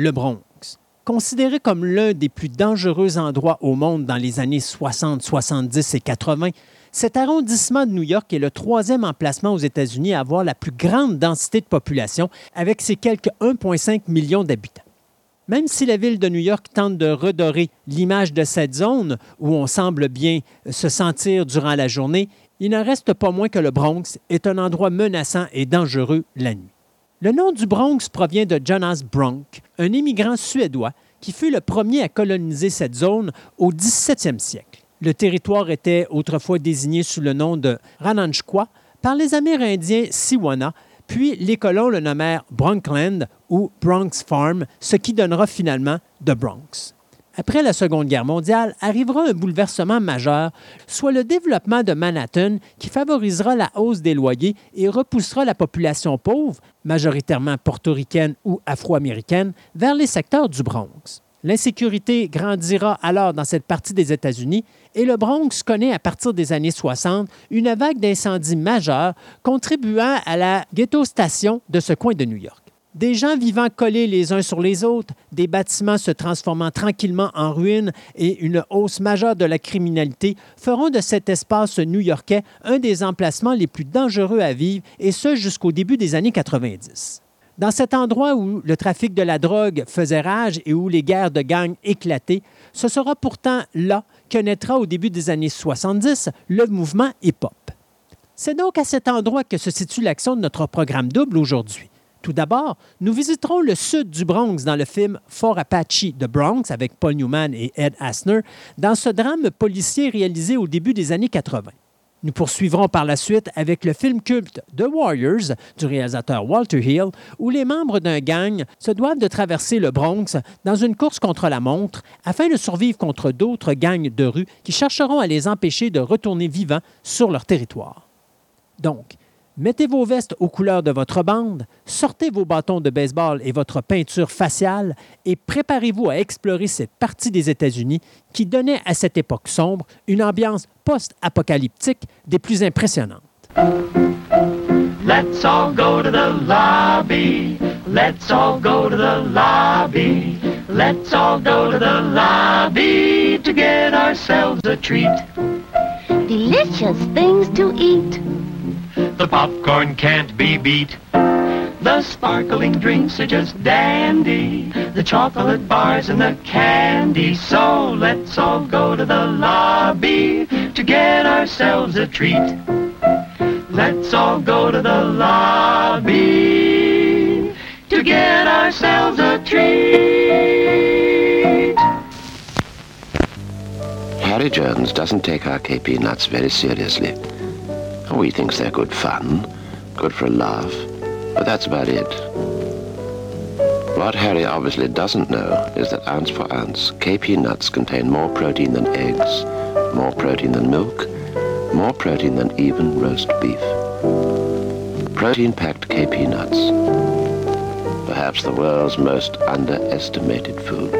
Le Bronx. Considéré comme l'un des plus dangereux endroits au monde dans les années 60, 70 et 80, cet arrondissement de New York est le troisième emplacement aux États-Unis à avoir la plus grande densité de population, avec ses quelques 1,5 millions d'habitants. Même si la ville de New York tente de redorer l'image de cette zone où on semble bien se sentir durant la journée, il n'en reste pas moins que le Bronx est un endroit menaçant et dangereux la nuit. Le nom du Bronx provient de Jonas Bronk, un immigrant suédois qui fut le premier à coloniser cette zone au 17e siècle. Le territoire était autrefois désigné sous le nom de Rananchqua par les Amérindiens Siwana, puis les colons le nommèrent Bronkland ou Bronx Farm, ce qui donnera finalement The Bronx. Après la Seconde Guerre mondiale, arrivera un bouleversement majeur, soit le développement de Manhattan qui favorisera la hausse des loyers et repoussera la population pauvre, majoritairement portoricaine ou afro-américaine, vers les secteurs du Bronx. L'insécurité grandira alors dans cette partie des États-Unis et le Bronx connaît à partir des années 60 une vague d'incendies majeurs contribuant à la ghetto-station de ce coin de New York. Des gens vivant collés les uns sur les autres, des bâtiments se transformant tranquillement en ruines et une hausse majeure de la criminalité feront de cet espace new-yorkais un des emplacements les plus dangereux à vivre, et ce jusqu'au début des années 90. Dans cet endroit où le trafic de la drogue faisait rage et où les guerres de gangs éclataient, ce sera pourtant là que naîtra au début des années 70 le mouvement hip-hop. C'est donc à cet endroit que se situe l'action de notre programme double aujourd'hui. Tout d'abord, nous visiterons le sud du Bronx dans le film Fort Apache de Bronx avec Paul Newman et Ed Asner dans ce drame policier réalisé au début des années 80. Nous poursuivrons par la suite avec le film culte The Warriors du réalisateur Walter Hill, où les membres d'un gang se doivent de traverser le Bronx dans une course contre la montre afin de survivre contre d'autres gangs de rue qui chercheront à les empêcher de retourner vivants sur leur territoire. Donc, Mettez vos vestes aux couleurs de votre bande, sortez vos bâtons de baseball et votre peinture faciale et préparez-vous à explorer cette partie des États-Unis qui donnait à cette époque sombre une ambiance post-apocalyptique des plus impressionnantes. Let's all go to the lobby. Let's all go to the lobby. Let's all go to the lobby to get ourselves a treat. Delicious things to eat. The popcorn can't be beat. The sparkling drinks are just dandy. The chocolate bars and the candy. So let's all go to the lobby to get ourselves a treat. Let's all go to the lobby to get ourselves a treat. Harry Jones doesn't take our KP nuts very seriously. Oh, he thinks they're good fun, good for a laugh, but that's about it. What Harry obviously doesn't know is that ounce for ounce, KP nuts contain more protein than eggs, more protein than milk, more protein than even roast beef. Protein-packed KP nuts. Perhaps the world's most underestimated food.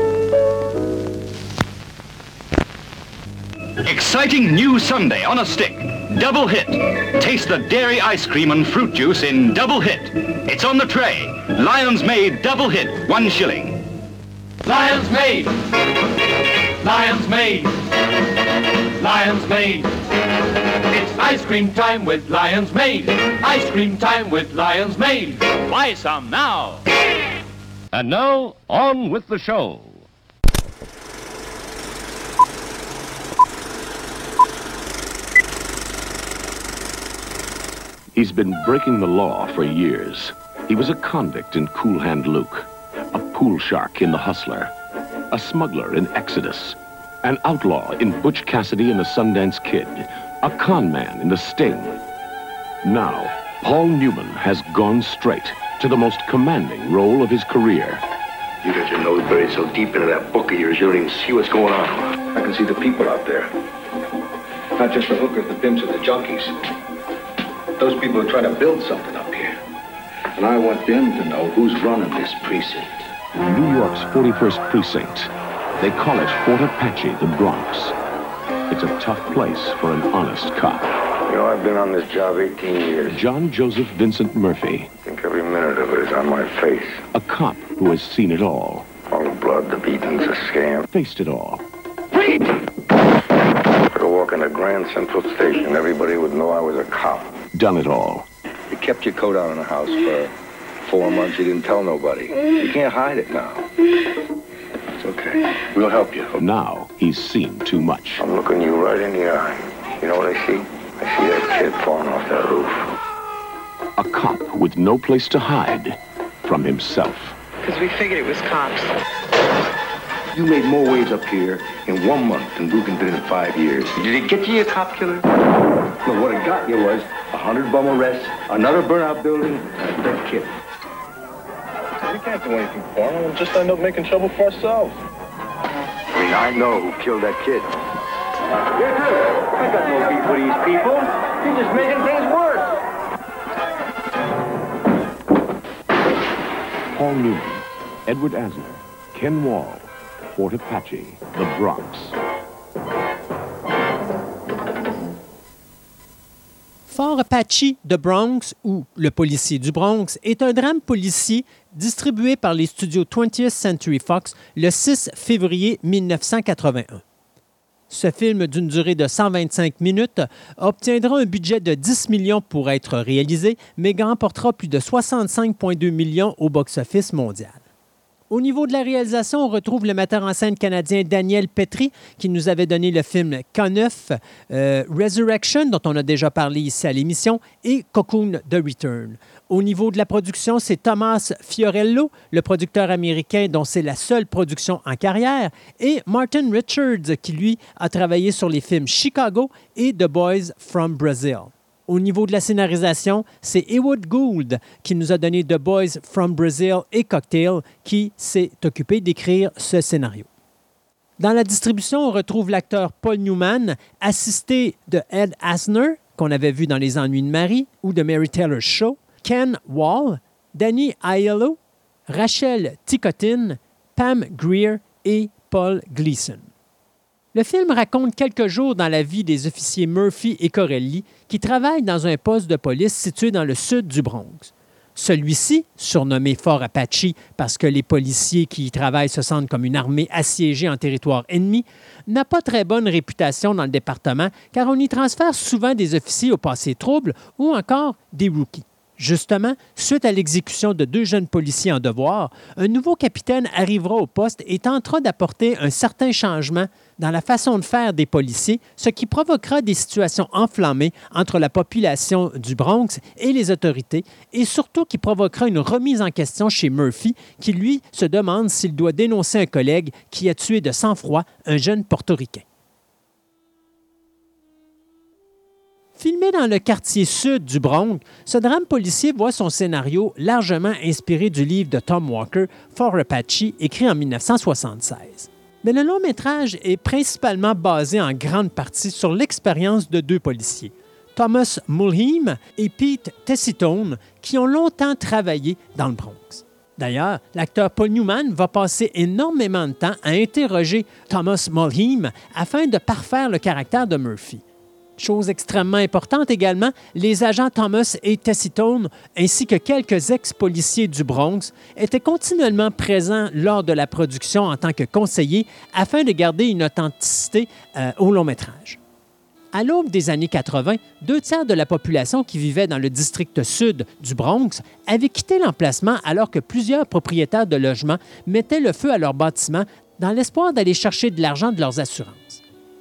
Exciting new Sunday on a stick. Double hit. Taste the dairy ice cream and fruit juice in Double Hit. It's on the tray. Lion's Made Double Hit, one shilling. Lions made. Lion's Made. Lion's Made. It's ice cream time with Lion's Made. Ice cream time with Lion's Made. Buy some now. And now, on with the show. He's been breaking the law for years. He was a convict in Cool Hand Luke, a pool shark in The Hustler, a smuggler in Exodus, an outlaw in Butch Cassidy and the Sundance Kid, a con man in The Sting. Now, Paul Newman has gone straight to the most commanding role of his career. You got your nose buried so deep into that book of yours, you don't even see what's going on. I can see the people out there. Not just the hookers, the pimps, and the junkies. Those people are trying to build something up here. And I want them to know who's running this precinct. New York's 41st precinct. They call it Fort Apache, the Bronx. It's a tough place for an honest cop. You know, I've been on this job 18 years. John Joseph Vincent Murphy, I think every minute of it is on my face. a cop who has seen it all, All the blood, the beatings, the scam. faced it all. If I could walk into Grand Central Station, everybody would know I was a cop. Done it all. You kept your coat on in the house for four months. You didn't tell nobody. You can't hide it now. It's okay. We'll help you. Now he's seen too much. I'm looking you right in the eye. You know what I see? I see that kid falling off that roof. A cop with no place to hide from himself. Because we figured it was cops. You made more waves up here in one month than Dugan did in five years. Did it get you, a cop killer? No, what it got you was a hundred bum arrests, another burnout building, and a dead kid. We can't do anything for him. We'll just end up making trouble for ourselves. I mean, I know who killed that kid. You too. I got no beef with these people. You're just making things worse. Paul Newman, Edward Asner, Ken Wall, Fort Apache, the Bronx. Fort Apache de Bronx, ou Le policier du Bronx, est un drame policier distribué par les studios 20th Century Fox le 6 février 1981. Ce film d'une durée de 125 minutes obtiendra un budget de 10 millions pour être réalisé, mais remportera plus de 65,2 millions au box-office mondial. Au niveau de la réalisation, on retrouve le metteur en scène canadien Daniel Petrie, qui nous avait donné le film K9, euh, Resurrection, dont on a déjà parlé ici à l'émission, et Cocoon The Return. Au niveau de la production, c'est Thomas Fiorello, le producteur américain dont c'est la seule production en carrière, et Martin Richards, qui lui a travaillé sur les films Chicago et The Boys from Brazil. Au niveau de la scénarisation, c'est Ewood Gould qui nous a donné The Boys from Brazil et Cocktail qui s'est occupé d'écrire ce scénario. Dans la distribution, on retrouve l'acteur Paul Newman, assisté de Ed Asner, qu'on avait vu dans Les Ennuis de Marie ou de Mary Taylor Show, Ken Wall, Danny Aiello, Rachel Ticotin, Pam Greer et Paul Gleason. Le film raconte quelques jours dans la vie des officiers Murphy et Corelli qui travaillent dans un poste de police situé dans le sud du Bronx. Celui-ci, surnommé Fort Apache parce que les policiers qui y travaillent se sentent comme une armée assiégée en territoire ennemi, n'a pas très bonne réputation dans le département car on y transfère souvent des officiers au passé trouble ou encore des rookies. Justement, suite à l'exécution de deux jeunes policiers en devoir, un nouveau capitaine arrivera au poste et tentera d'apporter un certain changement dans la façon de faire des policiers, ce qui provoquera des situations enflammées entre la population du Bronx et les autorités, et surtout qui provoquera une remise en question chez Murphy, qui lui se demande s'il doit dénoncer un collègue qui a tué de sang-froid un jeune portoricain. Filmé dans le quartier sud du Bronx, ce drame policier voit son scénario largement inspiré du livre de Tom Walker, Fort Apache, écrit en 1976. Le long métrage est principalement basé en grande partie sur l'expérience de deux policiers, Thomas Mulheim et Pete Tessitone, qui ont longtemps travaillé dans le Bronx. D'ailleurs, l'acteur Paul Newman va passer énormément de temps à interroger Thomas Mulheim afin de parfaire le caractère de Murphy. Chose extrêmement importante également, les agents Thomas et Tessitone, ainsi que quelques ex-policiers du Bronx, étaient continuellement présents lors de la production en tant que conseillers afin de garder une authenticité euh, au long métrage. À l'aube des années 80, deux tiers de la population qui vivait dans le district sud du Bronx avaient quitté l'emplacement alors que plusieurs propriétaires de logements mettaient le feu à leurs bâtiments dans l'espoir d'aller chercher de l'argent de leurs assurances.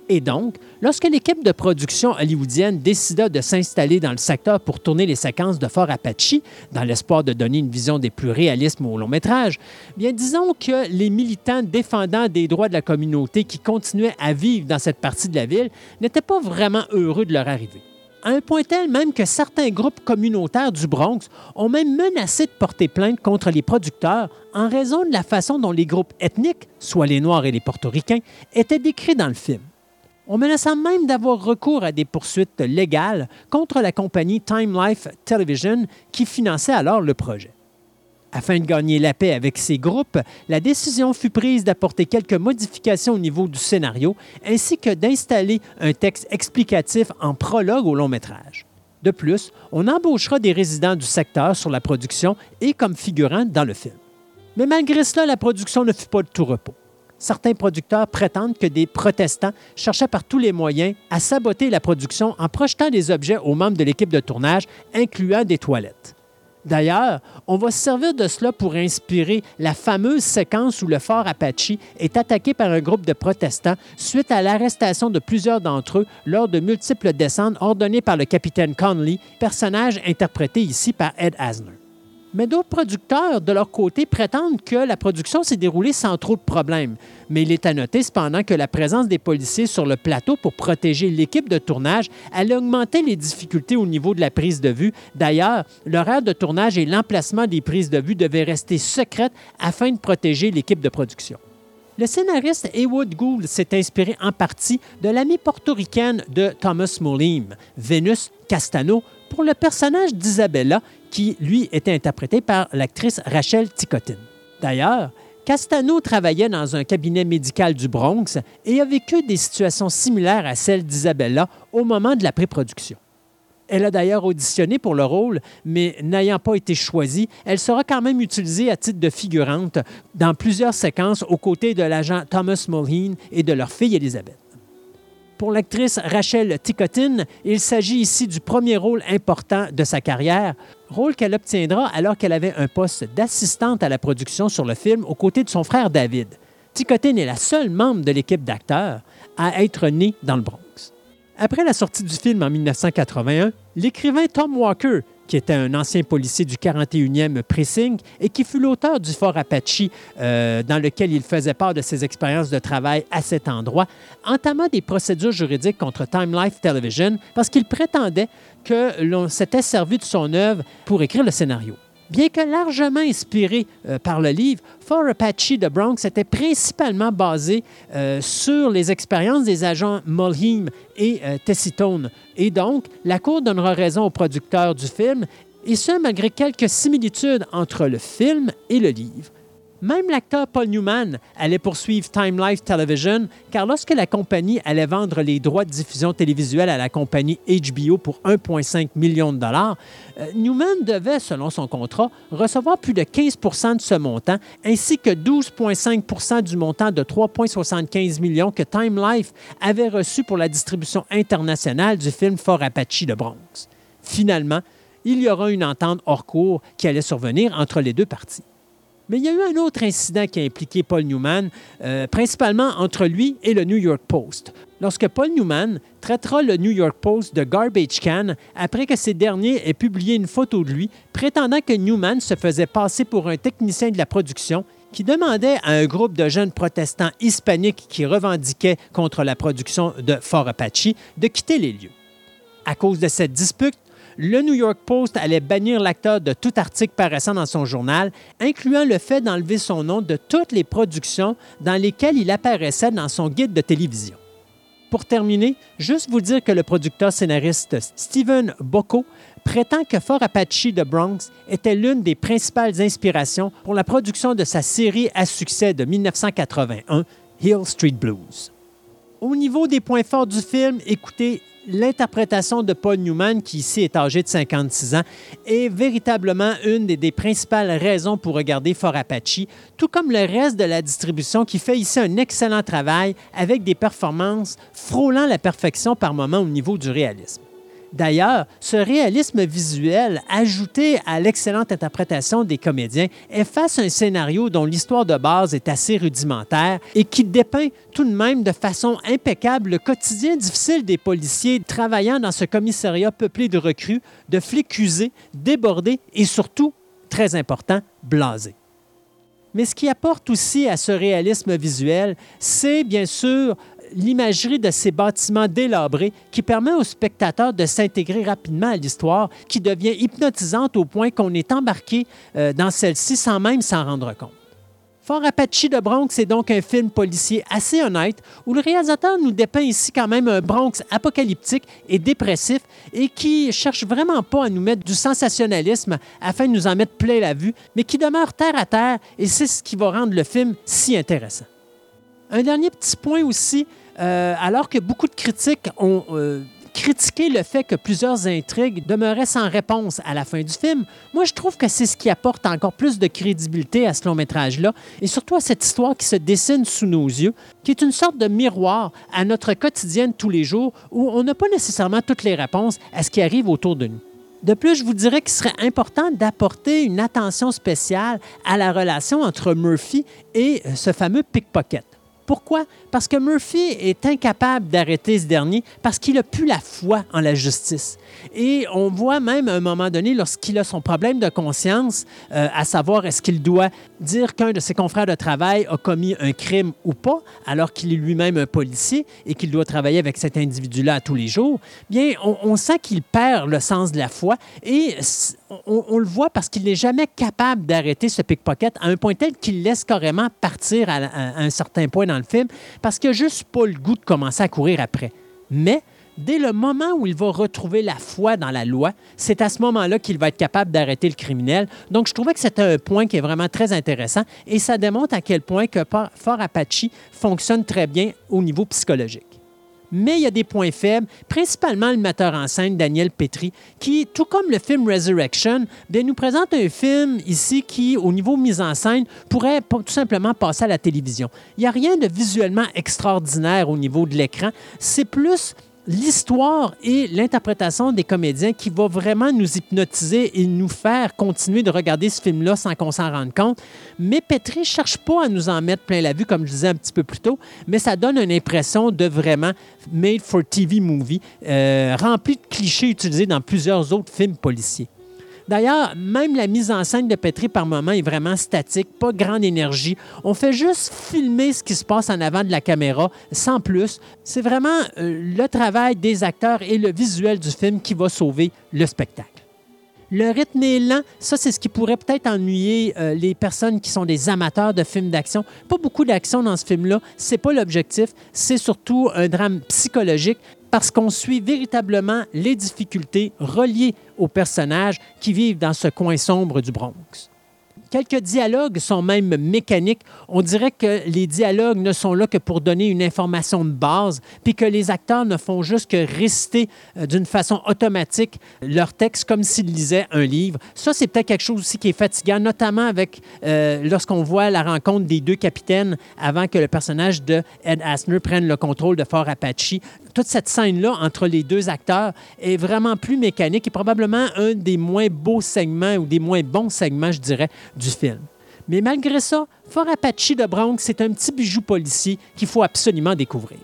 Et donc, lorsque l'équipe de production hollywoodienne décida de s'installer dans le secteur pour tourner les séquences de Fort Apache, dans l'espoir de donner une vision des plus réalistes au long métrage, bien disons que les militants défendant des droits de la communauté qui continuaient à vivre dans cette partie de la ville n'étaient pas vraiment heureux de leur arrivée. À un point tel même que certains groupes communautaires du Bronx ont même menacé de porter plainte contre les producteurs en raison de la façon dont les groupes ethniques, soit les Noirs et les Portoricains, étaient décrits dans le film. On menaçant même d'avoir recours à des poursuites légales contre la compagnie Time Life Television qui finançait alors le projet. Afin de gagner la paix avec ces groupes, la décision fut prise d'apporter quelques modifications au niveau du scénario ainsi que d'installer un texte explicatif en prologue au long métrage. De plus, on embauchera des résidents du secteur sur la production et comme figurants dans le film. Mais malgré cela, la production ne fut pas de tout repos certains producteurs prétendent que des protestants cherchaient par tous les moyens à saboter la production en projetant des objets aux membres de l'équipe de tournage, incluant des toilettes. D'ailleurs, on va se servir de cela pour inspirer la fameuse séquence où le fort Apache est attaqué par un groupe de protestants suite à l'arrestation de plusieurs d'entre eux lors de multiples descentes ordonnées par le capitaine Conley, personnage interprété ici par Ed Asner. Mais d'autres producteurs, de leur côté, prétendent que la production s'est déroulée sans trop de problèmes. Mais il est à noter cependant que la présence des policiers sur le plateau pour protéger l'équipe de tournage allait augmenter les difficultés au niveau de la prise de vue. D'ailleurs, l'horaire de tournage et l'emplacement des prises de vue devaient rester secrètes afin de protéger l'équipe de production. Le scénariste Heywood Gould s'est inspiré en partie de l'amie portoricaine de Thomas Molim, Venus Castano, pour le personnage d'Isabella, qui, lui, était interprété par l'actrice Rachel Ticotin. D'ailleurs, Castano travaillait dans un cabinet médical du Bronx et a vécu des situations similaires à celles d'Isabella au moment de la pré-production. Elle a d'ailleurs auditionné pour le rôle, mais n'ayant pas été choisie, elle sera quand même utilisée à titre de figurante dans plusieurs séquences aux côtés de l'agent Thomas Mulheen et de leur fille Elizabeth. Pour l'actrice Rachel Ticotin, il s'agit ici du premier rôle important de sa carrière, rôle qu'elle obtiendra alors qu'elle avait un poste d'assistante à la production sur le film aux côtés de son frère David. Ticotin est la seule membre de l'équipe d'acteurs à être née dans le Bronx. Après la sortie du film en 1981, l'écrivain Tom Walker qui était un ancien policier du 41e Precinct et qui fut l'auteur du Fort Apache, euh, dans lequel il faisait part de ses expériences de travail à cet endroit, entama des procédures juridiques contre Time Life Television parce qu'il prétendait que l'on s'était servi de son œuvre pour écrire le scénario. Bien que largement inspiré euh, par le livre, Fort Apache de Bronx était principalement basé euh, sur les expériences des agents Mulheim et euh, Tessitone. Et donc, la Cour donnera raison aux producteurs du film, et ce, malgré quelques similitudes entre le film et le livre. Même l'acteur Paul Newman allait poursuivre Time Life Television, car lorsque la compagnie allait vendre les droits de diffusion télévisuelle à la compagnie HBO pour 1,5 million de dollars, euh, Newman devait, selon son contrat, recevoir plus de 15% de ce montant, ainsi que 12,5% du montant de 3,75 millions que Time Life avait reçu pour la distribution internationale du film Fort Apache de Bronx. Finalement, il y aura une entente hors cours qui allait survenir entre les deux parties. Mais il y a eu un autre incident qui a impliqué Paul Newman, euh, principalement entre lui et le New York Post. Lorsque Paul Newman traitera le New York Post de garbage can après que ces derniers aient publié une photo de lui prétendant que Newman se faisait passer pour un technicien de la production qui demandait à un groupe de jeunes protestants hispaniques qui revendiquaient contre la production de Fort Apache de quitter les lieux. À cause de cette dispute, le New York Post allait bannir l'acteur de tout article paraissant dans son journal, incluant le fait d'enlever son nom de toutes les productions dans lesquelles il apparaissait dans son guide de télévision. Pour terminer, juste vous dire que le producteur scénariste Steven Bocco prétend que Fort Apache de Bronx était l'une des principales inspirations pour la production de sa série à succès de 1981, Hill Street Blues. Au niveau des points forts du film, écoutez, L'interprétation de Paul Newman, qui ici est âgé de 56 ans, est véritablement une des, principales raisons pour regarder Fort Apache, tout comme le reste de la distribution qui fait ici un excellent travail avec des performances frôlant la perfection par moments au niveau du réalisme. D'ailleurs, ce réalisme visuel, ajouté à l'excellente interprétation des comédiens, efface un scénario dont l'histoire de base est assez rudimentaire et qui dépeint tout de même de façon impeccable le quotidien difficile des policiers travaillant dans ce commissariat peuplé de recrues, de flics usés, débordés et surtout, très important, blasés. Mais ce qui apporte aussi à ce réalisme visuel, c'est bien sûr l'imagerie de ces bâtiments délabrés qui permet aux spectateurs de s'intégrer rapidement à l'histoire, qui devient hypnotisante au point qu'on est embarqué euh, dans celle-ci sans même s'en rendre compte. Fort Apache de Bronx est donc un film policier assez honnête où le réalisateur nous dépeint ici quand même un Bronx apocalyptique et dépressif et qui cherche vraiment pas à nous mettre du sensationnalisme afin de nous en mettre plein la vue, mais qui demeure terre à terre et c'est ce qui va rendre le film si intéressant. Un dernier petit point aussi, euh, alors que beaucoup de critiques ont euh, critiqué le fait que plusieurs intrigues demeuraient sans réponse à la fin du film, moi je trouve que c'est ce qui apporte encore plus de crédibilité à ce long métrage-là, et surtout à cette histoire qui se dessine sous nos yeux, qui est une sorte de miroir à notre quotidien de tous les jours, où on n'a pas nécessairement toutes les réponses à ce qui arrive autour de nous. De plus, je vous dirais qu'il serait important d'apporter une attention spéciale à la relation entre Murphy et euh, ce fameux pickpocket. Pourquoi? Parce que Murphy est incapable d'arrêter ce dernier parce qu'il n'a plus la foi en la justice. Et on voit même à un moment donné, lorsqu'il a son problème de conscience, euh, à savoir est-ce qu'il doit dire qu'un de ses confrères de travail a commis un crime ou pas, alors qu'il est lui-même un policier et qu'il doit travailler avec cet individu-là tous les jours, bien, on, sent qu'il perd le sens de la foi et on, le voit parce qu'il n'est jamais capable d'arrêter ce pickpocket à un point tel qu'il laisse carrément partir à un certain point dans le film parce qu'il n'a juste pas le goût de commencer à courir après. Mais dès le moment où il va retrouver la foi dans la loi, c'est à ce moment-là qu'il va être capable d'arrêter le criminel. Donc, je trouvais que c'était un point qui est vraiment très intéressant et ça démontre à quel point que Fort Apache fonctionne très bien au niveau psychologique. Mais il y a des points faibles, principalement le metteur en scène Daniel Petri, qui, tout comme le film Resurrection, bien, nous présente un film ici qui, au niveau mise en scène, pourrait tout simplement passer à la télévision. Il n'y a rien de visuellement extraordinaire au niveau de l'écran. C'est plus l'histoire et l'interprétation des comédiens qui va vraiment nous hypnotiser et nous faire continuer de regarder ce film-là sans qu'on s'en rende compte. Mais Petri cherche pas à nous en mettre plein la vue, comme je disais un petit peu plus tôt, mais ça donne une impression de vraiment made for TV movie, euh, rempli de clichés utilisés dans plusieurs autres films policiers. D'ailleurs, même la mise en scène de Petri par moment est vraiment statique, pas grande énergie. On fait juste filmer ce qui se passe en avant de la caméra, sans plus. C'est vraiment euh, le travail des acteurs et le visuel du film qui va sauver le spectacle. Le rythme est lent. Ça, c'est ce qui pourrait peut-être ennuyer euh, les personnes qui sont des amateurs de films d'action. Pas beaucoup d'action dans ce film-là. C'est pas l'objectif. C'est surtout un drame psychologique parce qu'on suit véritablement les difficultés reliées aux personnages qui vivent dans ce coin sombre du Bronx. Quelques dialogues sont même mécaniques. On dirait que les dialogues ne sont là que pour donner une information de base, puis que les acteurs ne font juste que réciter euh, d'une façon automatique leur texte comme s'ils lisaient un livre. Ça, c'est peut-être quelque chose aussi qui est fatigant, notamment avec euh, lorsqu'on voit la rencontre des deux capitaines avant que le personnage de Ed Asner prenne le contrôle de Fort Apache toute cette scène-là entre les deux acteurs est vraiment plus mécanique et probablement un des moins beaux segments ou des moins bons segments, je dirais, du film. Mais malgré ça, Fort Apache de Bronx, c'est un petit bijou policier qu'il faut absolument découvrir.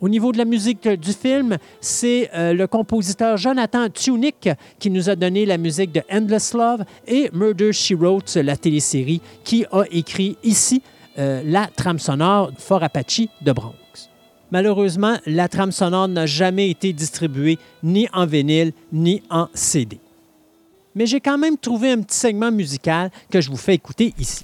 Au niveau de la musique du film, c'est euh, le compositeur Jonathan Tunick qui nous a donné la musique de Endless Love et Murder She Wrote, la télésérie, qui a écrit ici euh, la trame sonore Fort Apache de Bronx. Malheureusement, la trame sonore n'a jamais été distribuée ni en vinyle ni en CD. Mais j'ai quand même trouvé un petit segment musical que je vous fais écouter ici.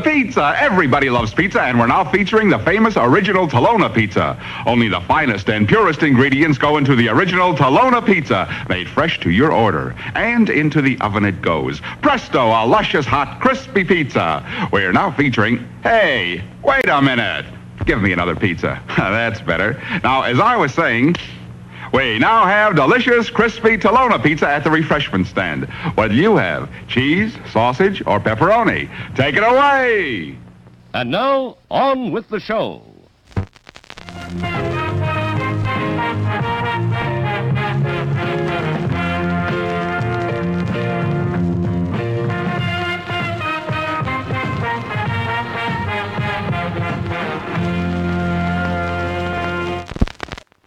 Pizza, pizza. Everybody loves pizza, and we're now featuring the famous original Talona pizza. Only the finest and purest ingredients go into the original Talona pizza, made fresh to your order. And into the oven it goes. Presto, a luscious, hot, crispy pizza. We're now featuring, hey, wait a minute. Give me another pizza. That's better. Now, as I was saying, we now have delicious, crispy Talona pizza at the refreshment stand. What do you have? Cheese, sausage, or pepperoni? Take it away! And now, on with the show.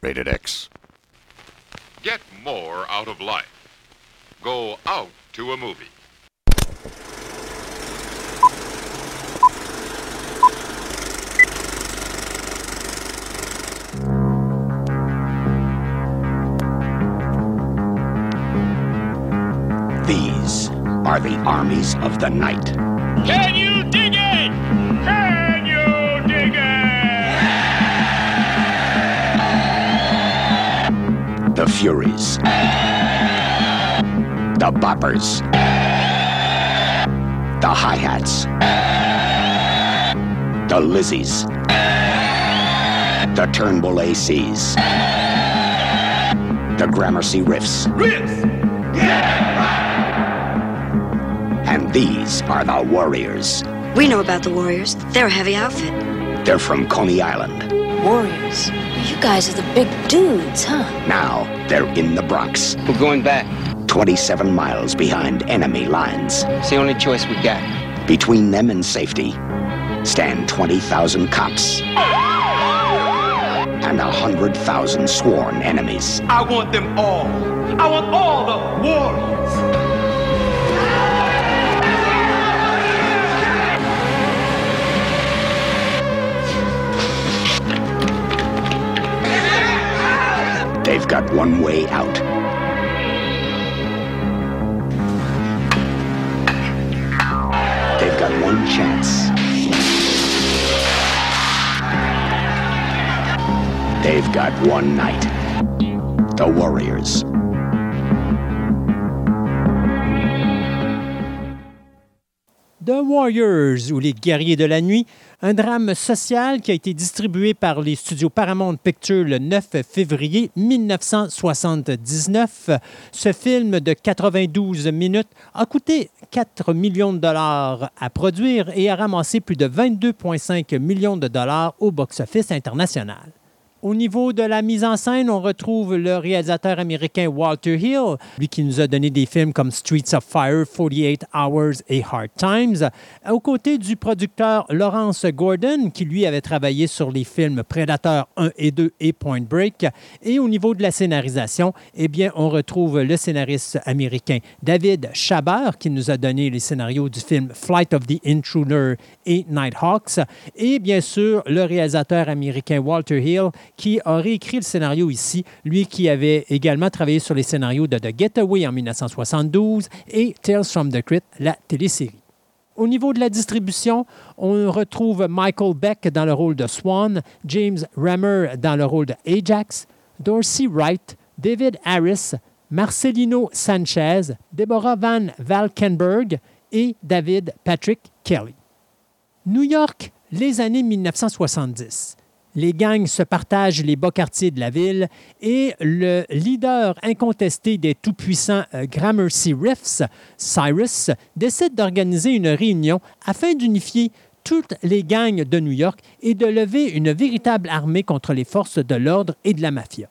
Rated X. Get more out of life. Go out to a movie. These are the armies of the night. Can you The Furies. The Boppers. The Hi-Hats. The Lizzies. The Turnbull ACs. The Gramercy Riffs. Riffs! And these are the Warriors. We know about the Warriors. They're a heavy outfit. They're from Coney Island. Warriors? You guys are the big dudes, huh? Now they're in the Bronx. We're going back. 27 miles behind enemy lines. It's the only choice we got. Between them and safety stand 20,000 cops and 100,000 sworn enemies. I want them all. I want all the warriors. They've got one way out. They've got one chance. They've got one night. The Warriors. The Warriors ou les guerriers de la nuit, un drame social qui a été distribué par les studios Paramount Pictures le 9 février 1979. Ce film de 92 minutes a coûté 4 millions de dollars à produire et a ramassé plus de 22,5 millions de dollars au box-office international. Au niveau de la mise en scène, on retrouve le réalisateur américain Walter Hill, lui qui nous a donné des films comme Streets of Fire, 48 Hours et Hard Times, aux côtés du producteur Lawrence Gordon, qui lui avait travaillé sur les films Predator 1 et 2 et Point Break. Et au niveau de la scénarisation, eh bien, on retrouve le scénariste américain David Chaber, qui nous a donné les scénarios du film Flight of the Intruder et Nighthawks, et bien sûr le réalisateur américain Walter Hill, qui a réécrit le scénario ici, lui qui avait également travaillé sur les scénarios de The Getaway en 1972 et Tales from the Crypt, la télésérie. Au niveau de la distribution, on retrouve Michael Beck dans le rôle de Swan, James Rammer dans le rôle de Ajax, Dorsey Wright, David Harris, Marcelino Sanchez, Deborah Van Valkenburg et David Patrick Kelly. New York, les années 1970 les gangs se partagent les bas quartiers de la ville et le leader incontesté des tout-puissants euh, Gramercy Riffs, Cyrus, décide d'organiser une réunion afin d'unifier toutes les gangs de New York et de lever une véritable armée contre les forces de l'ordre et de la mafia.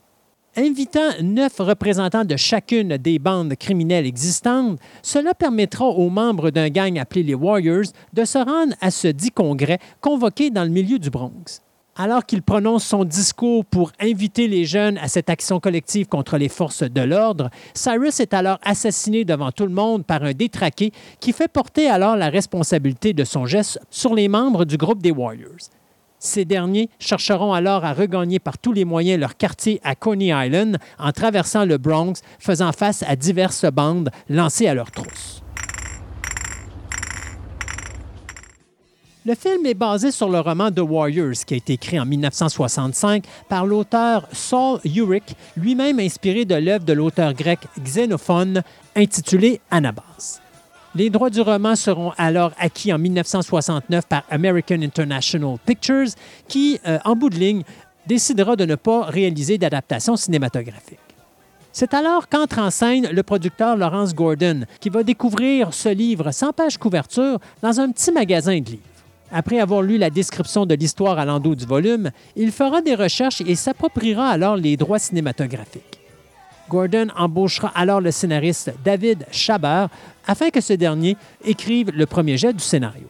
Invitant neuf représentants de chacune des bandes criminelles existantes, cela permettra aux membres d'un gang appelé les Warriors de se rendre à ce dit congrès convoqué dans le milieu du Bronx. Alors qu'il prononce son discours pour inviter les jeunes à cette action collective contre les forces de l'ordre, Cyrus est alors assassiné devant tout le monde par un détraqué qui fait porter alors la responsabilité de son geste sur les membres du groupe des Warriors. Ces derniers chercheront alors à regagner par tous les moyens leur quartier à Coney Island en traversant le Bronx, faisant face à diverses bandes lancées à leur trousse. Le film est basé sur le roman The Warriors, qui a été écrit en 1965 par l'auteur Saul Urich, lui-même inspiré de l'œuvre de l'auteur grec Xénophone, intitulée Anabas. Les droits du roman seront alors acquis en 1969 par American International Pictures, qui, euh, en bout de ligne, décidera de ne pas réaliser d'adaptation cinématographique. C'est alors qu'entre en scène le producteur Lawrence Gordon, qui va découvrir ce livre sans page couverture dans un petit magasin de livres. Après avoir lu la description de l'histoire à l'endos du volume, il fera des recherches et s'appropriera alors les droits cinématographiques. Gordon embauchera alors le scénariste David Chabert afin que ce dernier écrive le premier jet du scénario.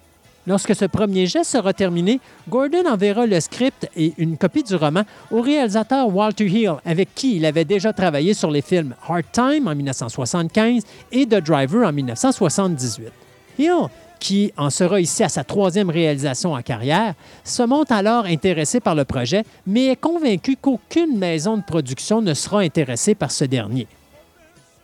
Lorsque ce premier jet sera terminé, Gordon enverra le script et une copie du roman au réalisateur Walter Hill, avec qui il avait déjà travaillé sur les films Hard Time en 1975 et The Driver en 1978. Hill qui en sera ici à sa troisième réalisation en carrière, se montre alors intéressé par le projet, mais est convaincu qu'aucune maison de production ne sera intéressée par ce dernier.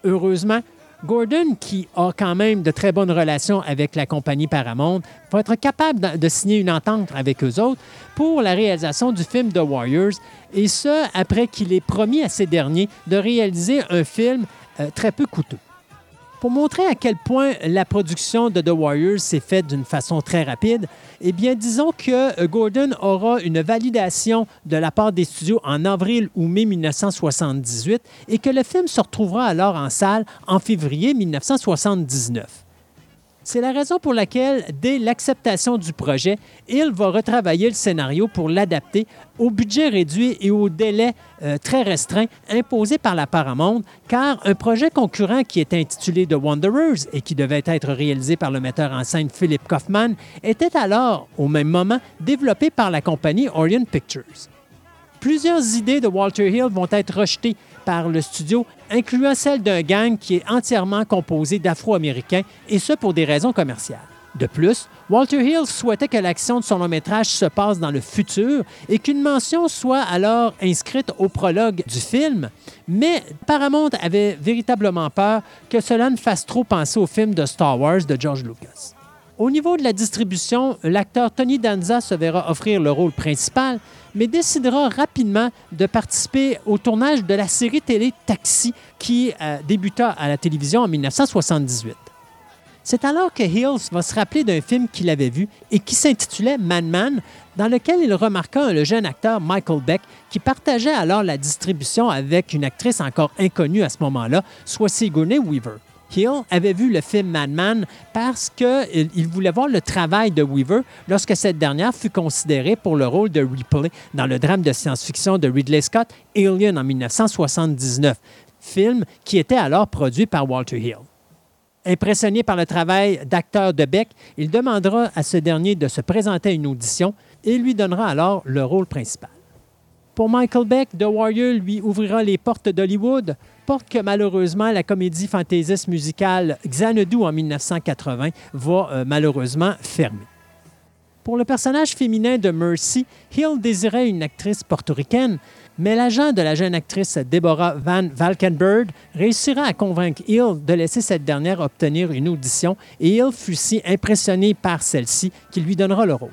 Heureusement, Gordon, qui a quand même de très bonnes relations avec la compagnie Paramount, va être capable de signer une entente avec eux autres pour la réalisation du film The Warriors, et ce, après qu'il ait promis à ces derniers de réaliser un film euh, très peu coûteux. Pour montrer à quel point la production de The Warriors s'est faite d'une façon très rapide, eh bien, disons que euh, Gordon aura une validation de la part des studios en avril ou mai 1978 et que le film se retrouvera alors en salle en février 1979. C'est la raison pour laquelle, dès l'acceptation du projet, il va retravailler le scénario pour l'adapter au budget réduit et au délai euh, très restreint imposé par la Paramount, car un projet concurrent qui est intitulé The Wanderers et qui devait être réalisé par le metteur en scène Philip Kaufman était alors, au même moment, développé par la compagnie Orion Pictures. Plusieurs idées de Walter Hill vont être rejetées par le studio, incluant celle d'un gang qui est entièrement composé d'Afro-Américains, et ce pour des raisons commerciales. De plus, Walter Hill souhaitait que l'action de son long métrage se passe dans le futur et qu'une mention soit alors inscrite au prologue du film, mais Paramount avait véritablement peur que cela ne fasse trop penser au film de Star Wars de George Lucas. Au niveau de la distribution, l'acteur Tony Danza se verra offrir le rôle principal, mais décidera rapidement de participer au tournage de la série télé Taxi qui euh, débuta à la télévision en 1978. C'est alors que Hills va se rappeler d'un film qu'il avait vu et qui s'intitulait Man Man, dans lequel il remarqua le jeune acteur Michael Beck qui partageait alors la distribution avec une actrice encore inconnue à ce moment-là, soit Sigourney Weaver. Hill avait vu le film Madman parce qu'il voulait voir le travail de Weaver lorsque cette dernière fut considérée pour le rôle de Ripley dans le drame de science-fiction de Ridley Scott, Alien en 1979, film qui était alors produit par Walter Hill. Impressionné par le travail d'acteur de Beck, il demandera à ce dernier de se présenter à une audition et lui donnera alors le rôle principal. Pour Michael Beck, The Warrior lui ouvrira les portes d'Hollywood, porte que malheureusement la comédie fantaisiste musicale Xanadu en 1980 va euh, malheureusement fermer. Pour le personnage féminin de Mercy, Hill désirait une actrice portoricaine, mais l'agent de la jeune actrice Deborah Van Valkenburg réussira à convaincre Hill de laisser cette dernière obtenir une audition et Hill fut si impressionné par celle-ci qu'il lui donnera le rôle.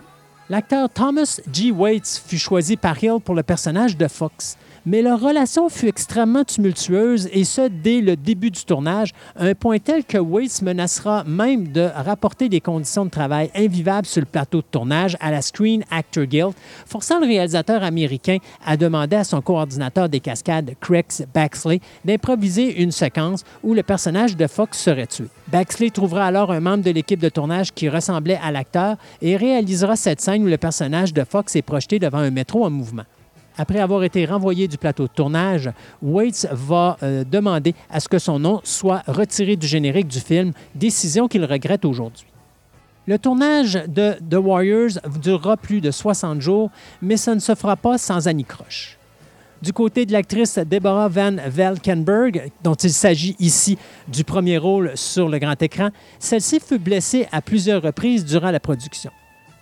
L'acteur Thomas G. Waits fut choisi par Hill pour le personnage de Fox mais leur relation fut extrêmement tumultueuse et ce, dès le début du tournage, un point tel que Waits menacera même de rapporter des conditions de travail invivables sur le plateau de tournage à la Screen Actor Guild, forçant le réalisateur américain à demander à son coordinateur des cascades, Craig Baxley, d'improviser une séquence où le personnage de Fox serait tué. Baxley trouvera alors un membre de l'équipe de tournage qui ressemblait à l'acteur et réalisera cette scène où le personnage de Fox est projeté devant un métro en mouvement. Après avoir été renvoyé du plateau de tournage, Waits va euh, demander à ce que son nom soit retiré du générique du film, décision qu'il regrette aujourd'hui. Le tournage de The Warriors durera plus de 60 jours, mais ça ne se fera pas sans Annie Croche. Du côté de l'actrice Deborah Van Valkenburg, dont il s'agit ici du premier rôle sur le grand écran, celle-ci fut blessée à plusieurs reprises durant la production.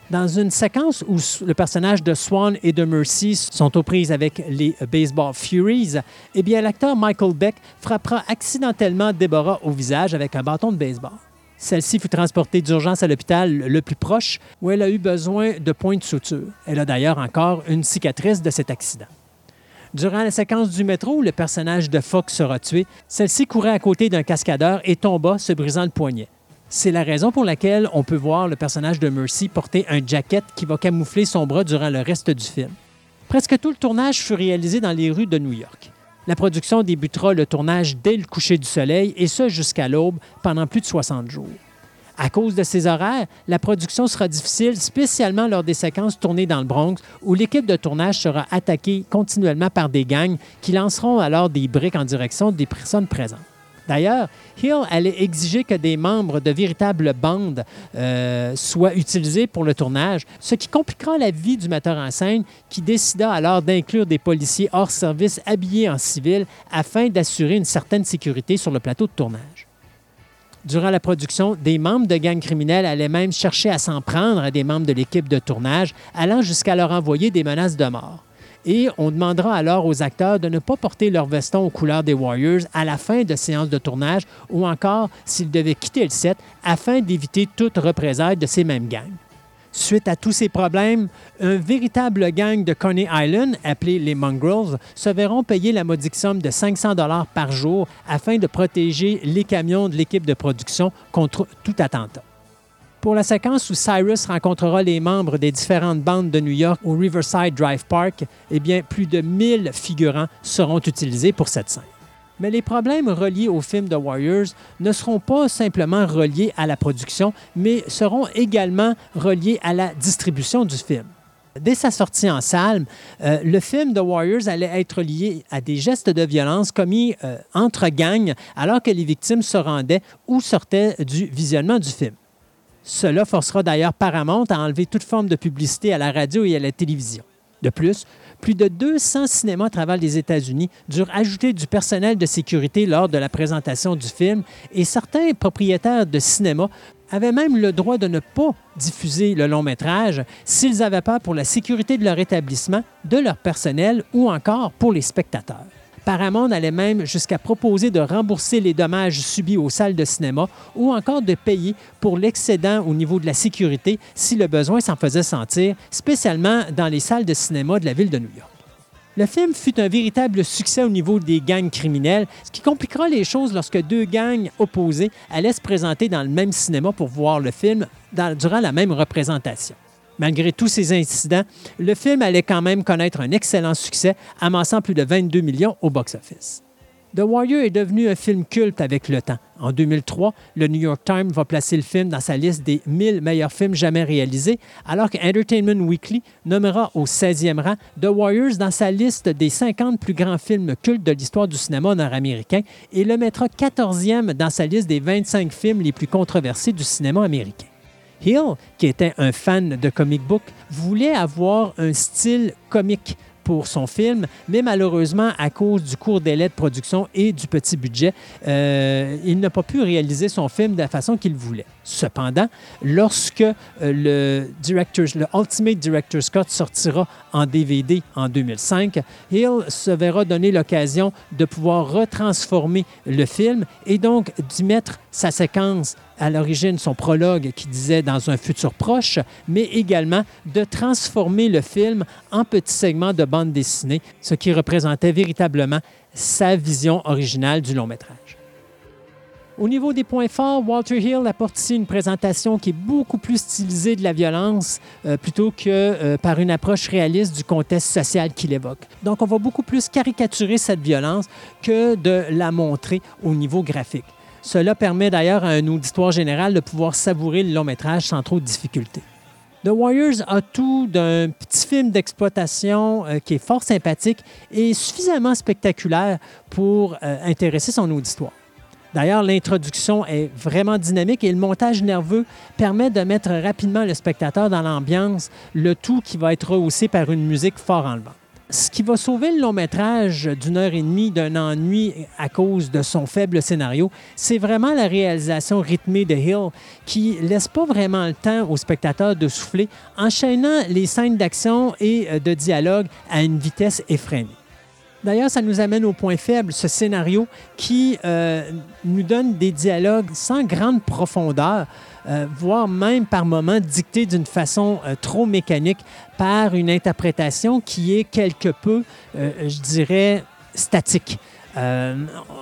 Dans une séquence où le personnage de Swan et de Mercy sont aux prises avec les Baseball Furies, eh l'acteur Michael Beck frappera accidentellement Deborah au visage avec un bâton de baseball. Celle-ci fut transportée d'urgence à l'hôpital le plus proche où elle a eu besoin de points de suture. Elle a d'ailleurs encore une cicatrice de cet accident. Durant la séquence du métro où le personnage de Fox sera tué, celle-ci courait à côté d'un cascadeur et tomba, se brisant le poignet. C'est la raison pour laquelle on peut voir le personnage de Mercy porter un jacket qui va camoufler son bras durant le reste du film. Presque tout le tournage fut réalisé dans les rues de New York. La production débutera le tournage dès le coucher du soleil et ce jusqu'à l'aube pendant plus de 60 jours. À cause de ces horaires, la production sera difficile, spécialement lors des séquences tournées dans le Bronx, où l'équipe de tournage sera attaquée continuellement par des gangs qui lanceront alors des briques en direction des personnes présentes. D'ailleurs, Hill allait exiger que des membres de véritables bandes euh, soient utilisés pour le tournage, ce qui compliquera la vie du metteur en scène qui décida alors d'inclure des policiers hors service habillés en civil afin d'assurer une certaine sécurité sur le plateau de tournage. Durant la production, des membres de gangs criminels allaient même chercher à s'en prendre à des membres de l'équipe de tournage, allant jusqu'à leur envoyer des menaces de mort. Et on demandera alors aux acteurs de ne pas porter leur veston aux couleurs des Warriors à la fin de séances de tournage ou encore s'ils devaient quitter le set afin d'éviter toute représailles de ces mêmes gangs. Suite à tous ces problèmes, un véritable gang de Coney Island, appelé les Mongrels, se verront payer la modique somme de 500 dollars par jour afin de protéger les camions de l'équipe de production contre tout attentat. Pour la séquence où Cyrus rencontrera les membres des différentes bandes de New York au Riverside Drive Park, eh bien, plus de 1000 figurants seront utilisés pour cette scène. Mais les problèmes reliés au film The Warriors ne seront pas simplement reliés à la production, mais seront également reliés à la distribution du film. Dès sa sortie en salle, euh, le film The Warriors allait être lié à des gestes de violence commis euh, entre gangs alors que les victimes se rendaient ou sortaient du visionnement du film. Cela forcera d'ailleurs Paramount à enlever toute forme de publicité à la radio et à la télévision. De plus, plus de 200 cinémas à travers les États-Unis durent ajouter du personnel de sécurité lors de la présentation du film et certains propriétaires de cinémas avaient même le droit de ne pas diffuser le long métrage s'ils avaient peur pour la sécurité de leur établissement, de leur personnel ou encore pour les spectateurs. Paramount allait même jusqu'à proposer de rembourser les dommages subis aux salles de cinéma ou encore de payer pour l'excédent au niveau de la sécurité si le besoin s'en faisait sentir, spécialement dans les salles de cinéma de la ville de New York. Le film fut un véritable succès au niveau des gangs criminels, ce qui compliquera les choses lorsque deux gangs opposés allaient se présenter dans le même cinéma pour voir le film durant la même représentation. Malgré tous ces incidents, le film allait quand même connaître un excellent succès, amassant plus de 22 millions au box-office. The Warrior est devenu un film culte avec le temps. En 2003, le New York Times va placer le film dans sa liste des 1000 meilleurs films jamais réalisés, alors que Entertainment Weekly nommera au 16e rang The Warriors dans sa liste des 50 plus grands films cultes de l'histoire du cinéma nord-américain et le mettra 14e dans sa liste des 25 films les plus controversés du cinéma américain. Hill, qui était un fan de comic book, voulait avoir un style comique pour son film, mais malheureusement, à cause du court délai de production et du petit budget, euh, il n'a pas pu réaliser son film de la façon qu'il voulait. Cependant, lorsque euh, le, director's, le Ultimate Director's Cut sortira en DVD en 2005, Hill se verra donner l'occasion de pouvoir retransformer le film et donc d'y mettre sa séquence à l'origine son prologue qui disait dans un futur proche, mais également de transformer le film en petits segments de bande dessinée, ce qui représentait véritablement sa vision originale du long métrage. Au niveau des points forts, Walter Hill apporte ici une présentation qui est beaucoup plus stylisée de la violence euh, plutôt que euh, par une approche réaliste du contexte social qu'il évoque. Donc, on va beaucoup plus caricaturer cette violence que de la montrer au niveau graphique. Cela permet d'ailleurs à un auditoire général de pouvoir savourer le long métrage sans trop de difficultés. The Warriors a tout d'un petit film d'exploitation euh, qui est fort sympathique et suffisamment spectaculaire pour intéresser son auditoire. D'ailleurs, l'introduction est vraiment dynamique et le montage nerveux permet de mettre rapidement le spectateur dans l'ambiance, le tout qui va être rehaussé par une musique fort enlevante. Ce qui va sauver le long métrage d'une heure et demie d'un ennui à cause de son faible scénario, c'est vraiment la réalisation rythmée de Hill qui laisse pas vraiment le temps au spectateur de souffler, enchaînant les scènes d'action et euh, de dialogue à une vitesse effrénée. D'ailleurs, ça nous amène au point faible, ce scénario qui euh, nous donne des dialogues sans grande profondeur, euh, voire même par moments dictés d'une façon euh, trop mécanique par une interprétation qui est quelque peu, je dirais, statique. Euh,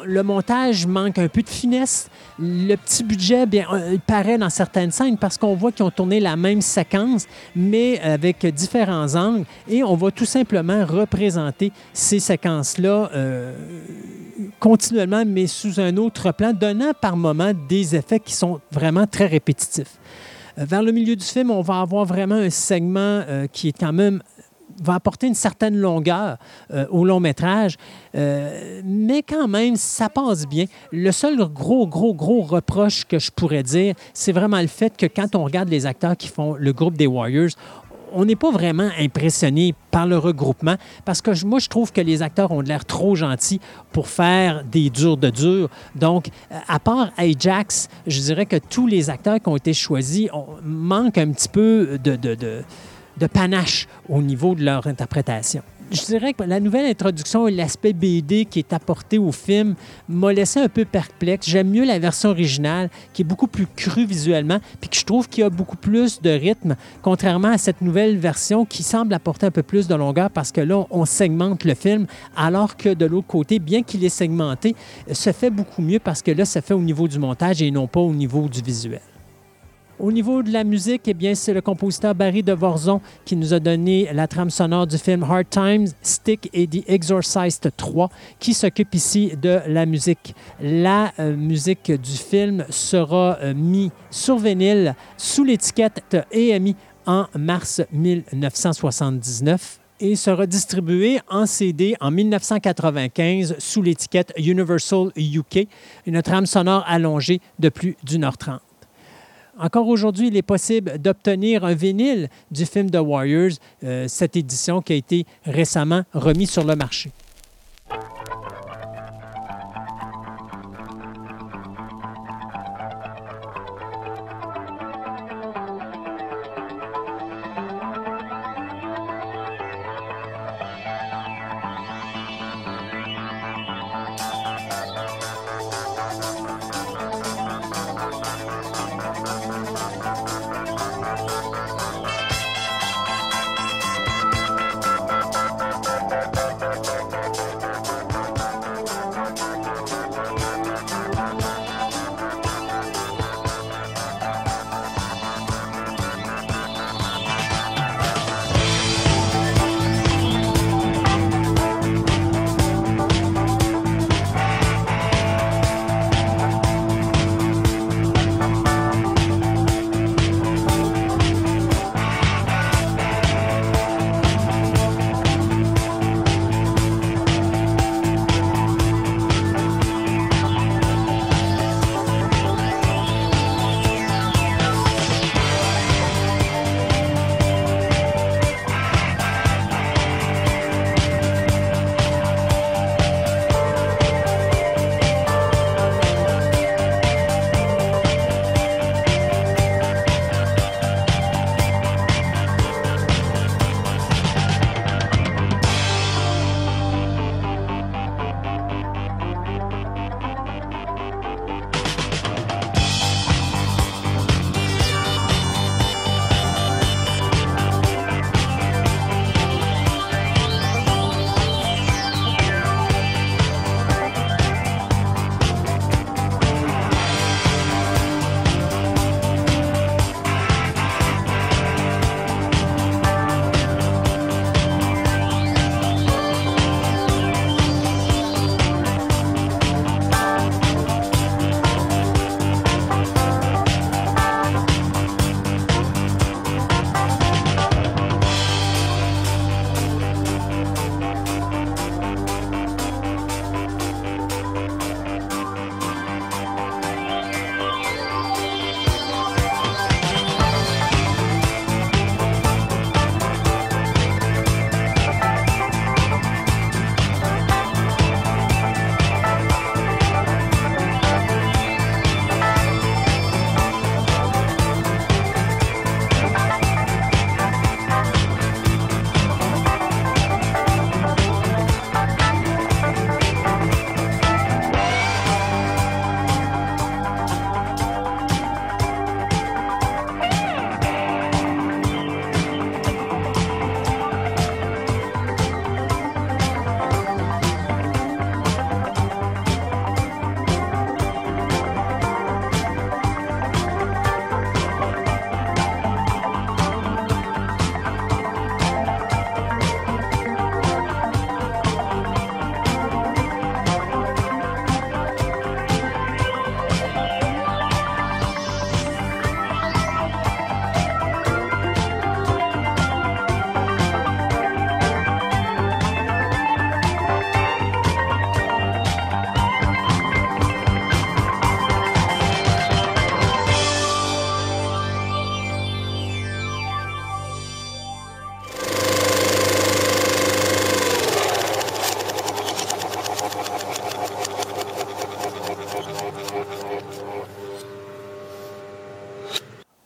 le montage manque un peu de finesse. Le petit budget, bien, euh, il paraît dans certaines scènes parce qu'on voit qu'ils ont tourné la même séquence, mais avec différents angles. Et on va tout simplement représenter ces séquences-là euh, continuellement, mais sous un autre plan, donnant par moments des effets qui sont vraiment très répétitifs. Vers le milieu du film, on va avoir vraiment un segment qui est quand même va apporter une certaine longueur euh, au long métrage, euh, mais quand même, ça passe bien. Le seul gros, gros, gros reproche que je pourrais dire, c'est vraiment le fait que quand on regarde les acteurs qui font le groupe des Warriors, on n'est pas vraiment impressionné par le regroupement parce que moi, je trouve que les acteurs ont l'air trop gentils pour faire des durs de durs. Donc, à part Ajax, je dirais que tous les acteurs qui ont été choisis manquent un petit peu de, de- de- de panache au niveau de leur interprétation. Je dirais que la nouvelle introduction et l'aspect BD qui est apporté au film m'a laissé un peu perplexe. J'aime mieux la version originale qui est beaucoup plus crue visuellement, puis que je trouve qu'il y a beaucoup plus de rythme, contrairement à cette nouvelle version qui semble apporter un peu plus de longueur parce que là, on segmente le film, alors que de l'autre côté, bien qu'il est segmenté, se fait beaucoup mieux parce que là, ça fait au niveau du montage et non pas au niveau du visuel. Au niveau de la musique, eh bien, c'est le compositeur Barry DeVorzon qui nous a donné la trame sonore du film Hard Times, Stick et The Exorcist 3, qui s'occupe ici de la musique. La euh, musique du film sera euh, mise sur vinyle sous l'étiquette EMI en mars 1979 et sera distribuée en CD en 1995 sous l'étiquette Universal UK, une trame sonore allongée de plus d'une heure trente. Encore aujourd'hui, il est possible d'obtenir un vinyle du film The Warriors, euh, cette édition qui a été récemment remise sur le marché.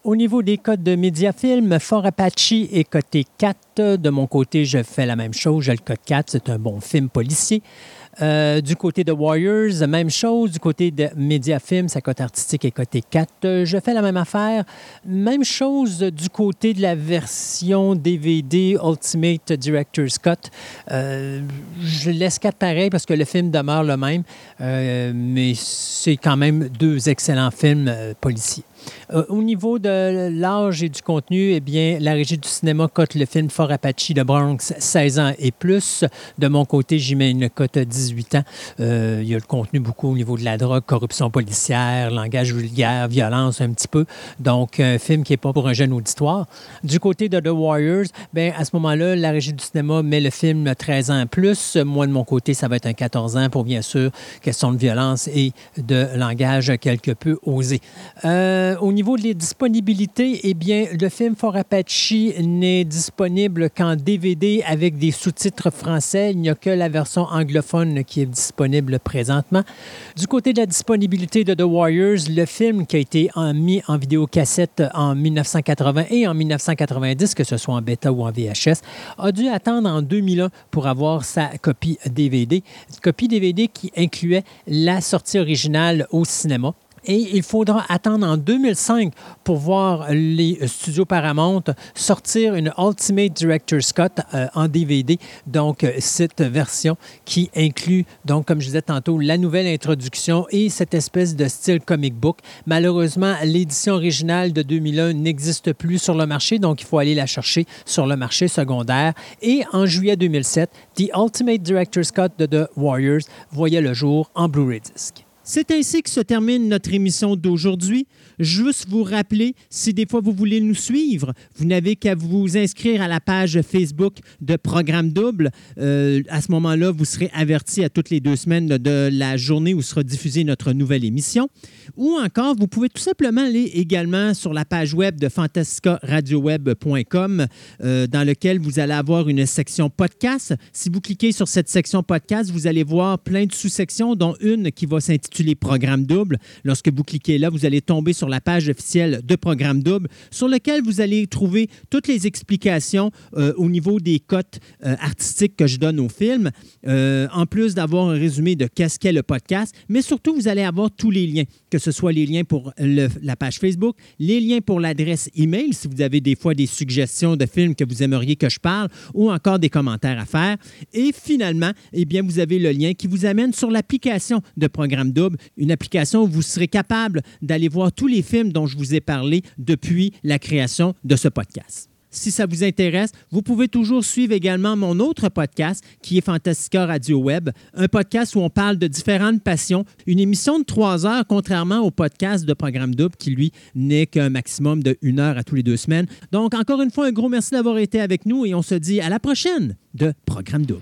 Au niveau des codes de Mediafilm, Fort Apache est coté 4. De mon côté, je fais la même chose. Je le code 4. C'est un bon film policier. Euh, du côté de Warriors, même chose. Du côté de Mediafilm, sa cote artistique est cotée 4. Euh, je fais la même affaire. Même chose du côté de la version DVD Ultimate Director's Cut. Euh, je laisse 4 pareil parce que le film demeure le même, mais c'est quand même deux excellents films policiers. Euh, au niveau de l'âge et du contenu, eh bien, la régie du cinéma cote le film Fort Apache de Bronx 16 ans et plus. De mon côté, j'y mets une cote 18 ans. Euh, il y a le contenu beaucoup au niveau de la drogue, corruption policière, langage vulgaire, violence un petit peu. Donc, un film qui n'est pas pour un jeune auditoire. Du côté de The Warriors, bien, à ce moment-là, la régie du cinéma met le film 13 ans et plus. Moi, de mon côté, ça va être un 14 ans pour, bien sûr, question de violence et de langage quelque peu osé. Euh, au niveau des disponibilités, eh le film For Apache n'est disponible qu'en DVD avec des sous-titres français. Il n'y a que la version anglophone qui est disponible présentement. Du côté de la disponibilité de The Warriors, le film qui a été mis en vidéocassette en 1980 et en 1990, que ce soit en bêta ou en VHS, a dû attendre en 2001 pour avoir sa copie DVD. Une copie DVD qui incluait la sortie originale au cinéma. Et il faudra attendre en 2005 pour voir les studios Paramount sortir une Ultimate Director's Cut euh, en DVD. Donc, cette version qui inclut, donc, comme je disais tantôt, la nouvelle introduction et cette espèce de style comic book. Malheureusement, l'édition originale de 2001 n'existe plus sur le marché, donc il faut aller la chercher sur le marché secondaire. Et en juillet 2007, The Ultimate Director's Cut de The Warriors voyait le jour en Blu-ray disc. C'est ainsi que se termine notre émission d'aujourd'hui. Juste vous rappeler, si des fois vous voulez nous suivre, vous n'avez qu'à vous inscrire à la page Facebook de Programme Double. Euh, à ce moment-là, vous serez averti à toutes les deux semaines de la journée où sera diffusée notre nouvelle émission. Ou encore, vous pouvez tout simplement aller également sur la page web de fantascaradioweb.com euh, dans lequel vous allez avoir une section podcast. Si vous cliquez sur cette section podcast, vous allez voir plein de sous-sections, dont une qui va s'intituler les Programme Double. Lorsque vous cliquez là, vous allez tomber sur la page officielle de Programme Double, sur lequel vous allez trouver toutes les explications euh, au niveau des cotes euh, artistiques que je donne au film, euh, en plus d'avoir un résumé de qu'est-ce qu'est le podcast, mais surtout, vous allez avoir tous les liens, que ce soit les liens pour la page Facebook, les liens pour l'adresse email, si vous avez des fois des suggestions de films que vous aimeriez que je parle, ou encore des commentaires à faire. Et finalement, eh bien, vous avez le lien qui vous amène sur l'application de Programme Double une application où vous serez capable d'aller voir tous les films dont je vous ai parlé depuis la création de ce podcast. Si ça vous intéresse, vous pouvez toujours suivre également mon autre podcast qui est Fantastica Radio Web, un podcast où on parle de différentes passions, une émission de trois heures contrairement au podcast de Programme Double qui, lui, n'est qu'un maximum de une heure à tous les deux semaines. Donc, encore une fois, un gros merci d'avoir été avec nous et on se dit à la prochaine de Programme Double.